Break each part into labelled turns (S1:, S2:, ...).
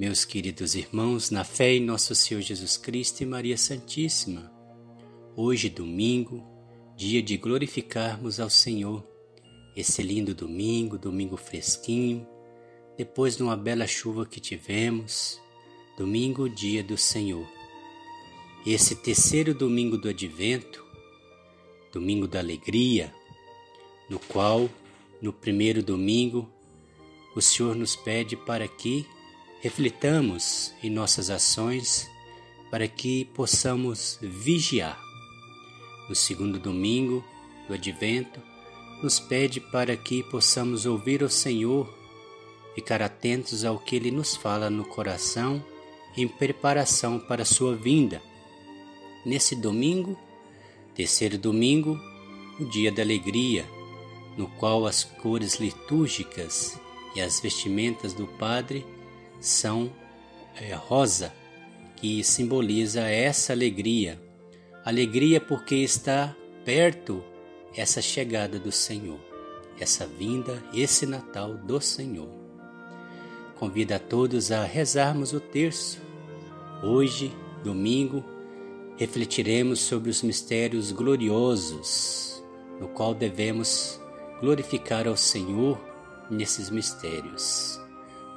S1: Meus queridos irmãos, na fé em nosso Senhor Jesus Cristo e Maria Santíssima, hoje, domingo, dia de glorificarmos ao Senhor, esse lindo domingo, domingo fresquinho, depois de uma bela chuva que tivemos, domingo, dia do Senhor. Esse terceiro domingo do advento, domingo da alegria, no qual, no primeiro domingo, o Senhor nos pede para que reflitamos em nossas ações para que possamos vigiar. No segundo domingo do Advento, nos pede para que possamos ouvir o Senhor, ficar atentos ao que Ele nos fala no coração em preparação para a sua vinda. Nesse domingo, terceiro domingo, o dia da alegria, no qual as cores litúrgicas e as vestimentas do Padre são é, rosa, que simboliza essa alegria. Alegria porque está perto essa chegada do Senhor, essa vinda, esse Natal do Senhor. Convido a todos a rezarmos o terço. Hoje, domingo, refletiremos sobre os mistérios gloriosos, no qual devemos glorificar ao Senhor nesses mistérios.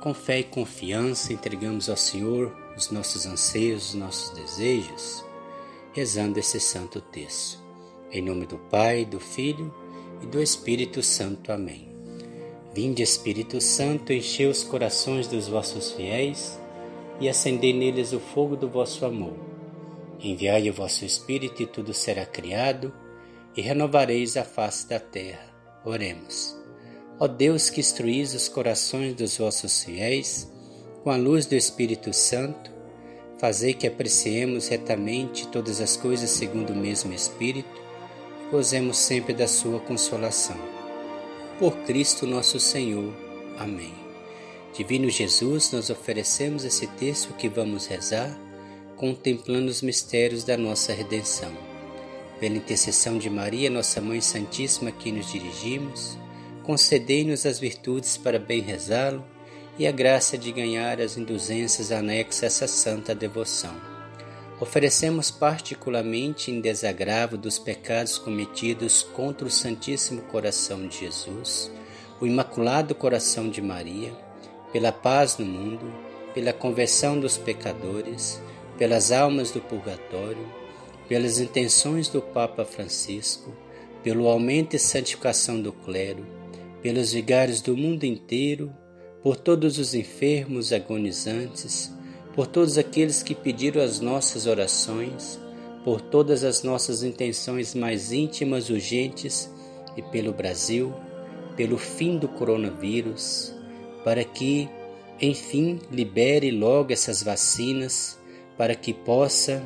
S1: Com fé e confiança, entregamos ao Senhor os nossos anseios, os nossos desejos, rezando esse santo texto. Em nome do Pai, do Filho e do Espírito Santo. Amém. Vinde, Espírito Santo, enchei os corações dos vossos fiéis e acendei neles o fogo do vosso amor. Enviai o vosso Espírito e tudo será criado, e renovareis a face da terra. Oremos. Ó Deus que instruís os corações dos vossos fiéis, com a luz do Espírito Santo, fazei que apreciemos retamente todas as coisas segundo o mesmo Espírito e gozemos sempre da sua consolação. Por Cristo nosso Senhor. Amém. Divino Jesus, nós oferecemos esse texto que vamos rezar, contemplando os mistérios da nossa redenção. Pela intercessão de Maria, nossa Mãe Santíssima, que nos dirigimos, concedei-nos as virtudes para bem rezá-lo e a graça de ganhar as indulgências anexas a essa santa devoção. Oferecemos particularmente em desagravo dos pecados cometidos contra o Santíssimo Coração de Jesus, o Imaculado Coração de Maria, pela paz no mundo, pela conversão dos pecadores, pelas almas do purgatório, pelas intenções do Papa Francisco, pelo aumento e santificação do clero, pelos vigários do mundo inteiro, por todos os enfermos agonizantes, por todos aqueles que pediram as nossas orações, por todas as nossas intenções mais íntimas, urgentes e pelo Brasil, pelo fim do coronavírus, para que, enfim, libere logo essas vacinas, para que possa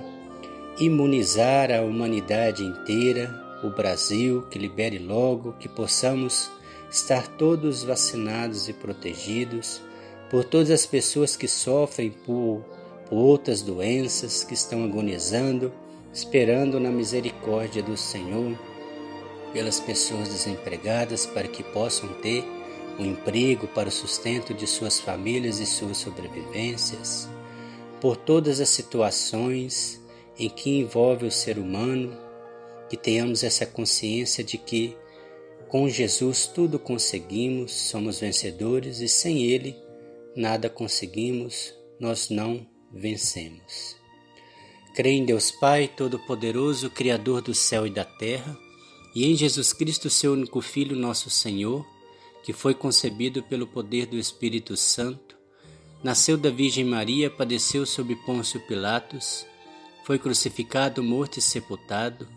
S1: imunizar a humanidade inteira, o Brasil, que libere logo, que possamos estar todos vacinados e protegidos, por todas as pessoas que sofrem por, por outras doenças, que estão agonizando, esperando na misericórdia do Senhor, pelas pessoas desempregadas para que possam ter um emprego para o sustento de suas famílias e suas sobrevivências, por todas as situações em que envolve o ser humano, que tenhamos essa consciência de que com Jesus tudo conseguimos, somos vencedores e sem Ele nada conseguimos, nós não vencemos. Creio em Deus Pai, Todo-Poderoso, Criador do céu e da terra, e em Jesus Cristo, seu único Filho, nosso Senhor, que foi concebido pelo poder do Espírito Santo, nasceu da Virgem Maria, padeceu sob Pôncio Pilatos, foi crucificado, morto e sepultado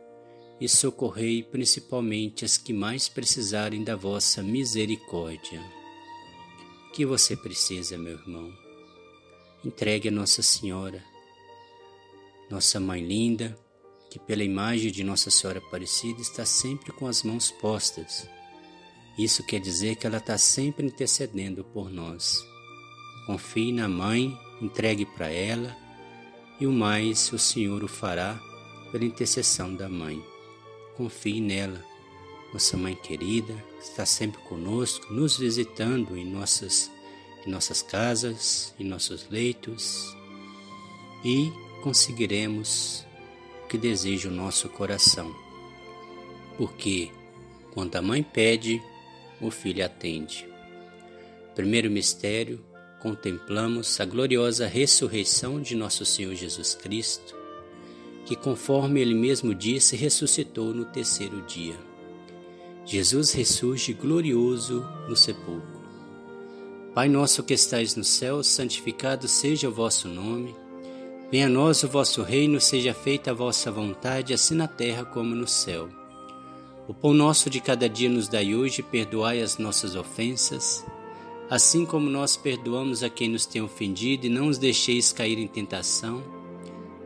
S1: e socorrei principalmente as que mais precisarem da vossa misericórdia. O que você precisa, meu irmão? Entregue a Nossa Senhora, nossa Mãe linda, que pela imagem de Nossa Senhora Aparecida está sempre com as mãos postas. Isso quer dizer que ela está sempre intercedendo por nós. Confie na Mãe, entregue para ela, e o mais o Senhor o fará pela intercessão da Mãe. Confie nela, nossa Mãe querida, está sempre conosco, nos visitando em nossas, em nossas casas, em nossos leitos, e conseguiremos que deseja o nosso coração. Porque quando a mãe pede, o filho atende. Primeiro mistério, contemplamos a gloriosa ressurreição de nosso Senhor Jesus Cristo, que, conforme ele mesmo disse, ressuscitou no terceiro dia. Jesus ressurge glorioso no sepulcro. Pai nosso que estais no céu, santificado seja o vosso nome. Venha a nós o vosso reino, seja feita a vossa vontade, assim na terra como no céu. O pão nosso de cada dia nos dai hoje, perdoai as nossas ofensas, assim como nós perdoamos a quem nos tem ofendido, e não os deixeis cair em tentação,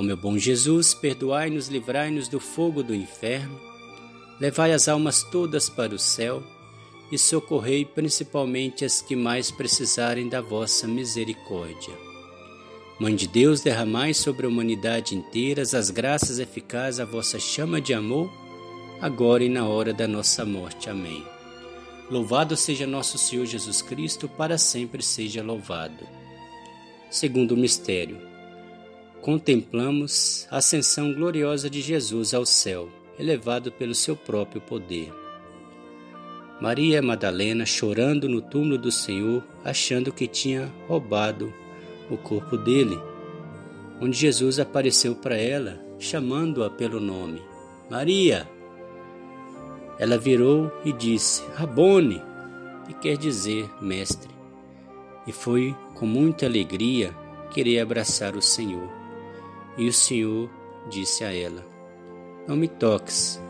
S1: Ó meu bom Jesus, perdoai-nos, livrai-nos do fogo do inferno, levai as almas todas para o céu e socorrei principalmente as que mais precisarem da vossa misericórdia. Mãe de Deus, derramai sobre a humanidade inteira as graças eficazes à vossa chama de amor, agora e na hora da nossa morte. Amém. Louvado seja nosso Senhor Jesus Cristo, para sempre seja louvado. Segundo mistério, contemplamos a ascensão gloriosa de Jesus ao céu, elevado pelo seu próprio poder. Maria Madalena chorando no túmulo do Senhor, achando que tinha roubado o corpo dele, onde Jesus apareceu para ela, chamando-a pelo nome: Maria! Ela virou e disse: Rabone, que quer dizer mestre. E foi com muita alegria querer abraçar o Senhor. E o Senhor disse a ela: Não me toques,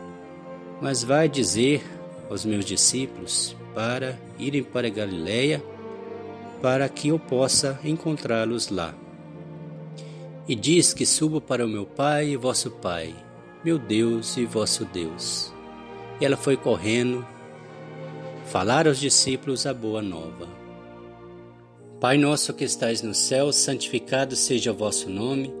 S1: mas vai dizer aos meus discípulos para irem para Galiléia, para que eu possa encontrá-los lá. E diz que subo para o meu Pai e vosso Pai, meu Deus e vosso Deus. E ela foi correndo falar aos discípulos a boa nova. Pai nosso que estais no céu, santificado seja o vosso nome.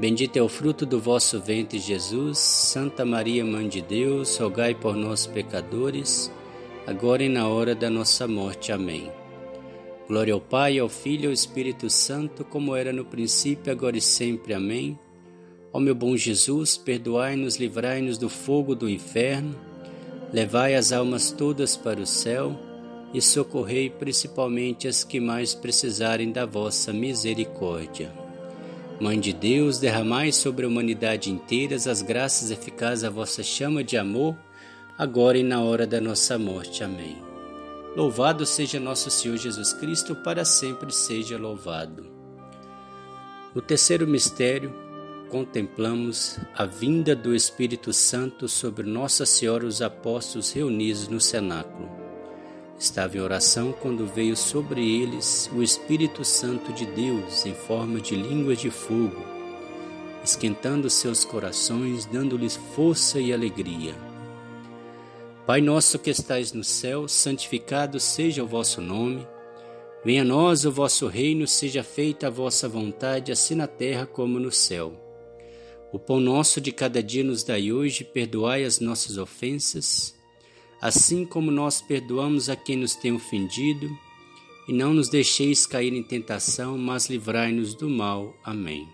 S1: Bendito é o fruto do vosso ventre, Jesus. Santa Maria, Mãe de Deus, rogai por nós, pecadores, agora e na hora da nossa morte. Amém. Glória ao Pai, ao Filho e ao Espírito Santo, como era no princípio, agora e sempre. Amém. Ó meu bom Jesus, perdoai-nos, livrai-nos do fogo do inferno, Levai as almas todas para o céu e socorrei principalmente as que mais precisarem da vossa misericórdia. Mãe de Deus, derramai sobre a humanidade inteira as graças eficazes à vossa chama de amor, agora e na hora da nossa morte. Amém. Louvado seja nosso Senhor Jesus Cristo, para sempre seja louvado. No terceiro mistério, contemplamos a vinda do Espírito Santo sobre Nossa Senhora e os apóstolos reunidos no cenáculo. Estava em oração quando veio sobre eles o Espírito Santo de Deus em forma de línguas de fogo, esquentando seus corações, dando-lhes força e alegria. Pai nosso que estais no céu, santificado seja o vosso nome. Venha a nós o vosso reino, seja feita a vossa vontade, assim na terra como no céu. O pão nosso de cada dia nos dai hoje, perdoai as nossas ofensas, assim como nós perdoamos a quem nos tem ofendido, e não nos deixeis cair em tentação, mas livrai-nos do mal. Amém.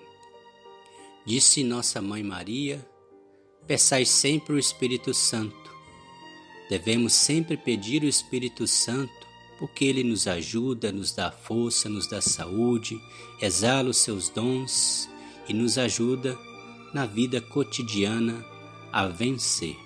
S1: Disse nossa mãe Maria: Peçai sempre o Espírito Santo. Devemos sempre pedir o Espírito Santo, porque ele nos ajuda, nos dá força, nos dá saúde, exala os seus dons e nos ajuda na vida cotidiana a vencer.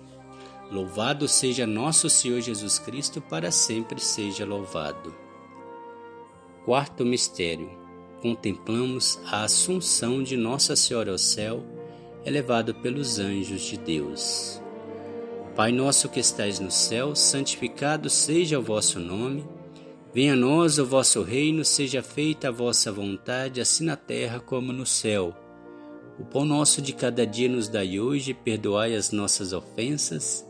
S1: Louvado seja nosso Senhor Jesus Cristo, para sempre seja louvado. Quarto mistério. Contemplamos a assunção de Nossa Senhora ao céu, elevado pelos anjos de Deus. Pai nosso que estais no céu, santificado seja o vosso nome. Venha a nós o vosso reino, seja feita a vossa vontade, assim na terra como no céu. O pão nosso de cada dia nos dai hoje, perdoai as nossas ofensas,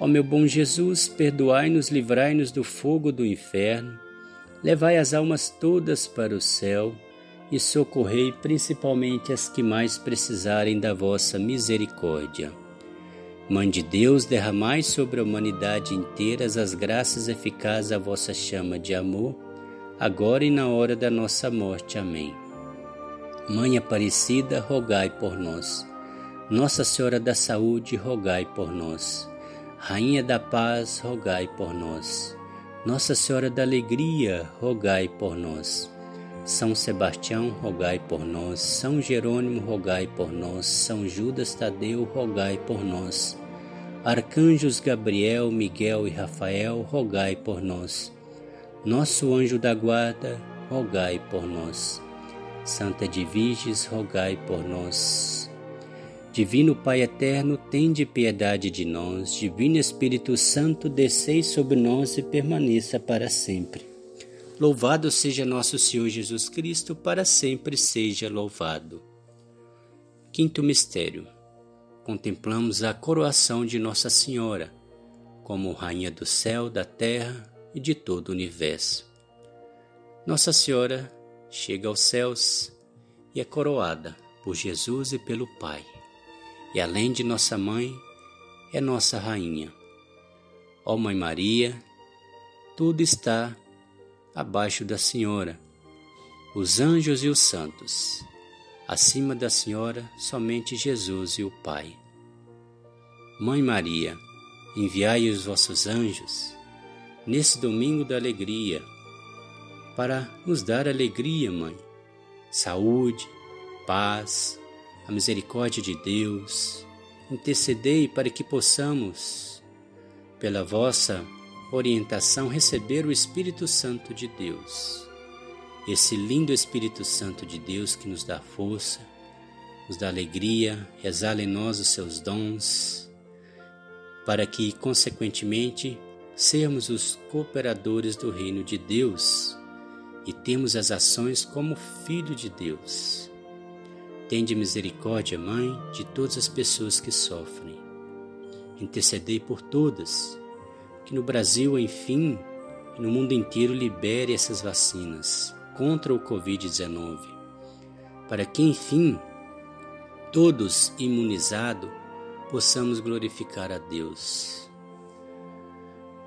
S1: Ó meu bom Jesus, perdoai-nos, livrai-nos do fogo do inferno, levai as almas todas para o céu e socorrei principalmente as que mais precisarem da vossa misericórdia. Mãe de Deus, derramai sobre a humanidade inteira as graças eficazes à vossa chama de amor, agora e na hora da nossa morte. Amém. Mãe Aparecida, rogai por nós. Nossa Senhora da Saúde, rogai por nós. Rainha da Paz, rogai por nós. Nossa Senhora da Alegria, rogai por nós. São Sebastião, rogai por nós. São Jerônimo, rogai por nós. São Judas Tadeu, rogai por nós. Arcanjos Gabriel, Miguel e Rafael, rogai por nós. Nosso anjo da guarda, rogai por nós. Santa de Virges, rogai por nós. Divino Pai eterno, tende piedade de nós. Divino Espírito Santo, descei sobre nós e permaneça para sempre. Louvado seja nosso Senhor Jesus Cristo, para sempre seja louvado. Quinto mistério. Contemplamos a coroação de Nossa Senhora, como Rainha do céu, da terra e de todo o universo. Nossa Senhora chega aos céus e é coroada por Jesus e pelo Pai e além de nossa mãe, é nossa rainha. Ó Mãe Maria, tudo está abaixo da Senhora, os anjos e os santos. Acima da Senhora, somente Jesus e o Pai. Mãe Maria, enviai os vossos anjos nesse domingo da alegria, para nos dar alegria, Mãe, saúde, paz, a misericórdia de Deus, intercedei para que possamos, pela vossa orientação, receber o Espírito Santo de Deus. Esse lindo Espírito Santo de Deus que nos dá força, nos dá alegria, exala em nós os seus dons, para que, consequentemente, sermos os cooperadores do reino de Deus e temos as ações como filho de Deus. Tende misericórdia, Mãe, de todas as pessoas que sofrem. Intercedei por todas, que no Brasil, enfim, e no mundo inteiro libere essas vacinas contra o Covid-19, para que, enfim, todos imunizados, possamos glorificar a Deus.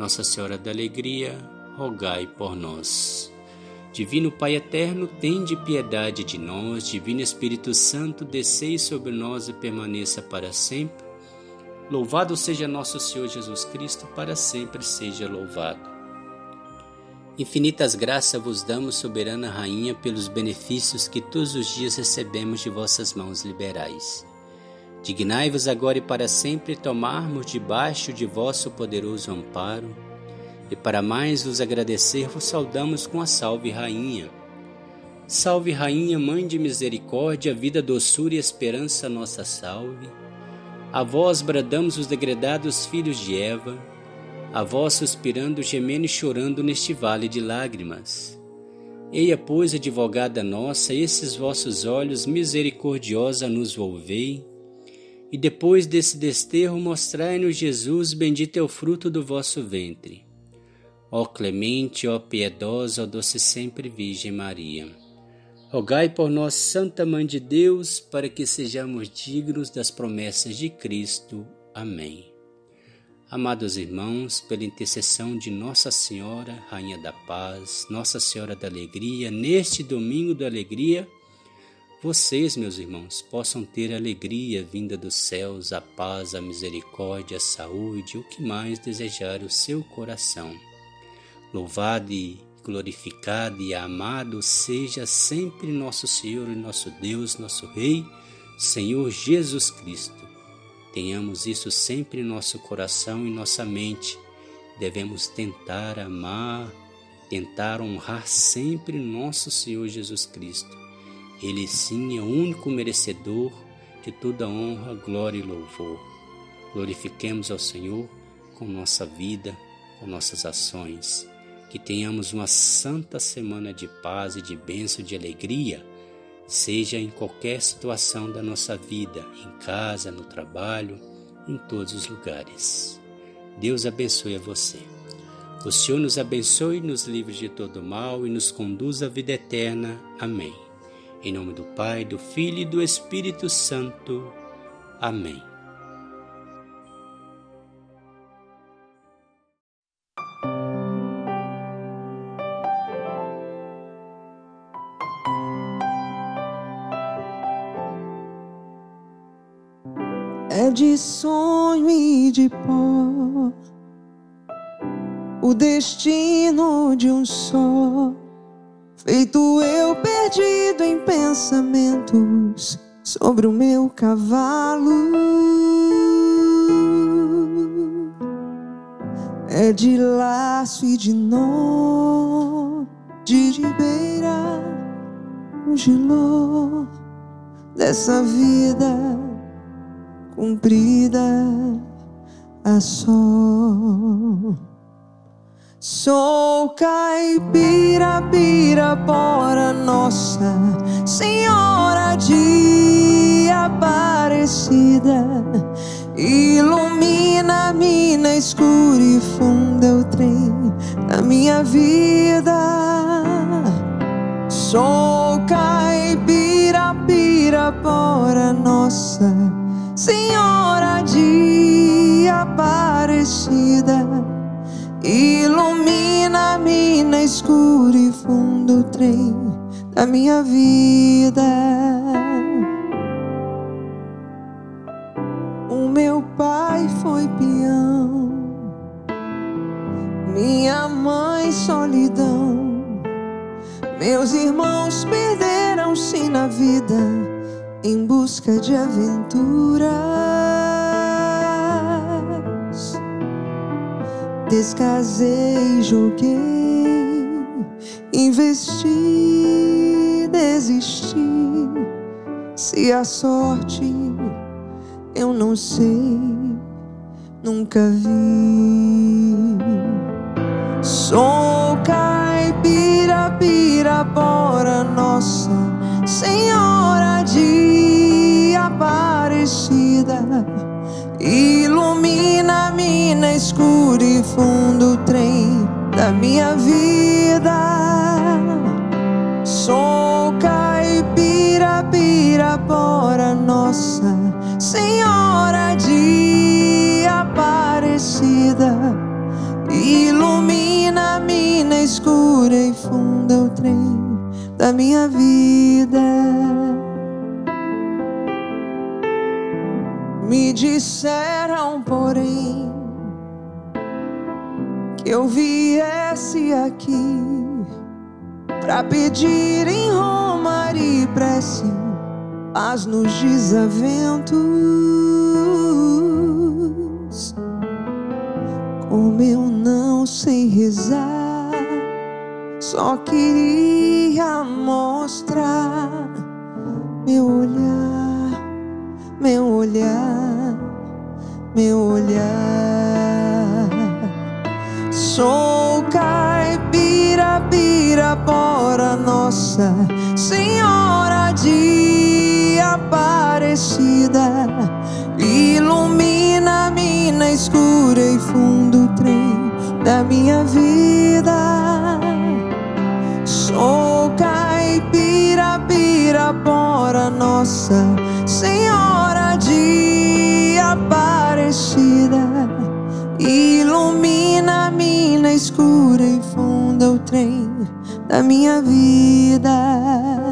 S1: Nossa Senhora da Alegria, rogai por nós. Divino Pai eterno, tende piedade de nós. Divino Espírito Santo, descei sobre nós e permaneça para sempre. Louvado seja nosso Senhor Jesus Cristo, para sempre seja louvado. Infinitas graças vos damos, soberana Rainha, pelos benefícios que todos os dias recebemos de vossas mãos liberais. Dignai-vos agora e para sempre tomarmos debaixo de vosso poderoso amparo, e para mais vos agradecer, vos saudamos com a Salve Rainha. Salve Rainha, Mãe de Misericórdia, vida, doçura e esperança, nossa salve. A vós bradamos os degredados filhos de Eva, a vós suspirando, gemendo e chorando neste vale de lágrimas. Eia, pois, advogada nossa, esses vossos olhos misericordiosa nos volvei, e depois desse desterro, mostrai-nos Jesus, bendito é o fruto do vosso ventre. ó clemente, ó piedosa, ó doce sempre Virgem Maria. Rogai por nós, Santa Mãe de Deus, para que sejamos dignos das promessas de Cristo. Amém. Amados irmãos, pela intercessão de Nossa Senhora, Rainha da Paz, Nossa Senhora da Alegria, neste domingo da alegria, vocês, meus irmãos, possam ter alegria vinda dos céus, a paz, a misericórdia, a saúde, o que mais desejar o seu coração. Louvado e glorificado e amado seja sempre nosso Senhor e nosso Deus, nosso Rei, Senhor Jesus Cristo. Tenhamos isso sempre em nosso coração e nossa mente. Devemos tentar amar, tentar honrar sempre nosso Senhor Jesus Cristo. Ele sim é o único merecedor de toda honra, glória e louvor. Glorifiquemos ao Senhor com nossa vida, com nossas ações que tenhamos uma santa semana de paz e de bênção, de alegria, seja em qualquer situação da nossa vida, em casa, no trabalho, em todos os lugares. Deus abençoe a você. O Senhor nos abençoe, nos livre de todo mal e nos conduz à vida eterna. Amém. Em nome do Pai, do Filho e do Espírito Santo. Amém.
S2: é de sonho e de pó, o destino de um só, feito eu perdido em pensamentos sobre o meu cavalo. É de laço e de nó, de ribeira, um giló dessa vida cumprida a sol. Sou caipira, pirapora, Nossa Senhora de Aparecida. Ilumina a mina escura e funda o trem da minha vida. Sou caipira, pirapora, Nossa Senhora de Aparecida, ilumina-me na escura e fundo trem da minha vida. O meu pai foi peão, minha mãe solidão, meus irmãos perderam-se na vida em busca de aventuras. Descasei, joguei, investi, desisti. Se a sorte eu não sei, nunca vi. Sou caipira, pirapora, nossa Senhora de Aparecida, ilumina-me na escura fundo trem da minha vida. Sou caipira, pirapora, Nossa Senhora de Aparecida, ilumina-me na escura e funda o trem da minha vida. Me disseram, porém, eu viesse aqui para pedir em Roma e prece paz nos desaventos. Como eu não sei rezar só queria mostrar meu olhar, meu olhar, meu olhar. Sou caipira, pirapora, Nossa Senhora de Aparecida. Ilumina-me na escura e fundo trem da minha vida. Sou caipira, pirapora, Nossa escura e funda o trem da minha vida.